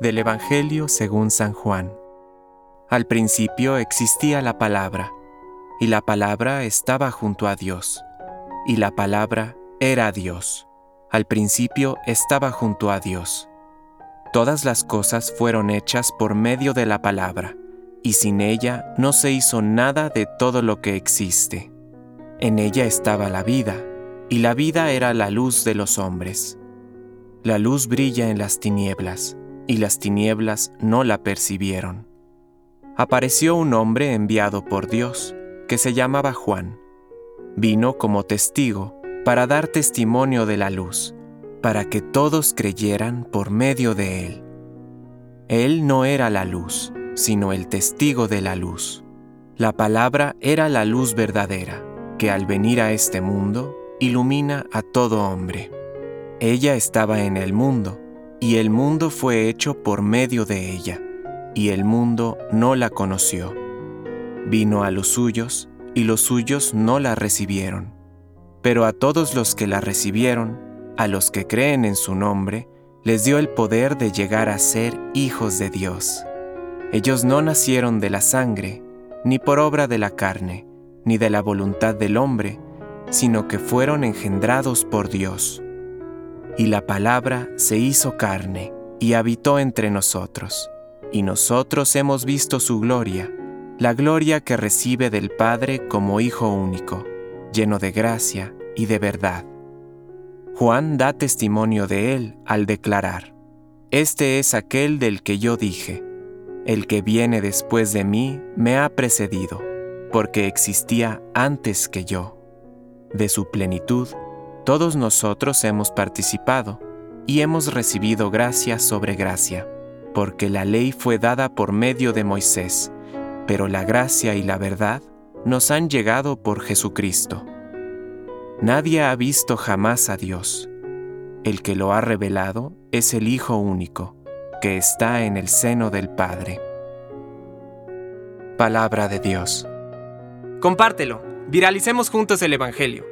Del Evangelio según San Juan. Al principio existía la palabra, y la palabra estaba junto a Dios, y la palabra era Dios. Al principio estaba junto a Dios. Todas las cosas fueron hechas por medio de la palabra, y sin ella no se hizo nada de todo lo que existe. En ella estaba la vida, y la vida era la luz de los hombres. La luz brilla en las tinieblas, y las tinieblas no la percibieron. Apareció un hombre enviado por Dios, que se llamaba Juan. Vino como testigo para dar testimonio de la luz, para que todos creyeran por medio de él. Él no era la luz, sino el testigo de la luz. La palabra era la luz verdadera, que al venir a este mundo ilumina a todo hombre. Ella estaba en el mundo, y el mundo fue hecho por medio de ella, y el mundo no la conoció. Vino a los suyos, y los suyos no la recibieron. Pero a todos los que la recibieron, a los que creen en su nombre, les dio el poder de llegar a ser hijos de Dios. Ellos no nacieron de la sangre, ni por obra de la carne, ni de la voluntad del hombre, sino que fueron engendrados por Dios. Y la palabra se hizo carne y habitó entre nosotros, y nosotros hemos visto su gloria, la gloria que recibe del Padre como Hijo único, lleno de gracia y de verdad. Juan da testimonio de él al declarar, Este es aquel del que yo dije, el que viene después de mí me ha precedido, porque existía antes que yo. De su plenitud, todos nosotros hemos participado y hemos recibido gracia sobre gracia, porque la ley fue dada por medio de Moisés, pero la gracia y la verdad nos han llegado por Jesucristo. Nadie ha visto jamás a Dios. El que lo ha revelado es el Hijo único, que está en el seno del Padre. Palabra de Dios. Compártelo, viralicemos juntos el Evangelio.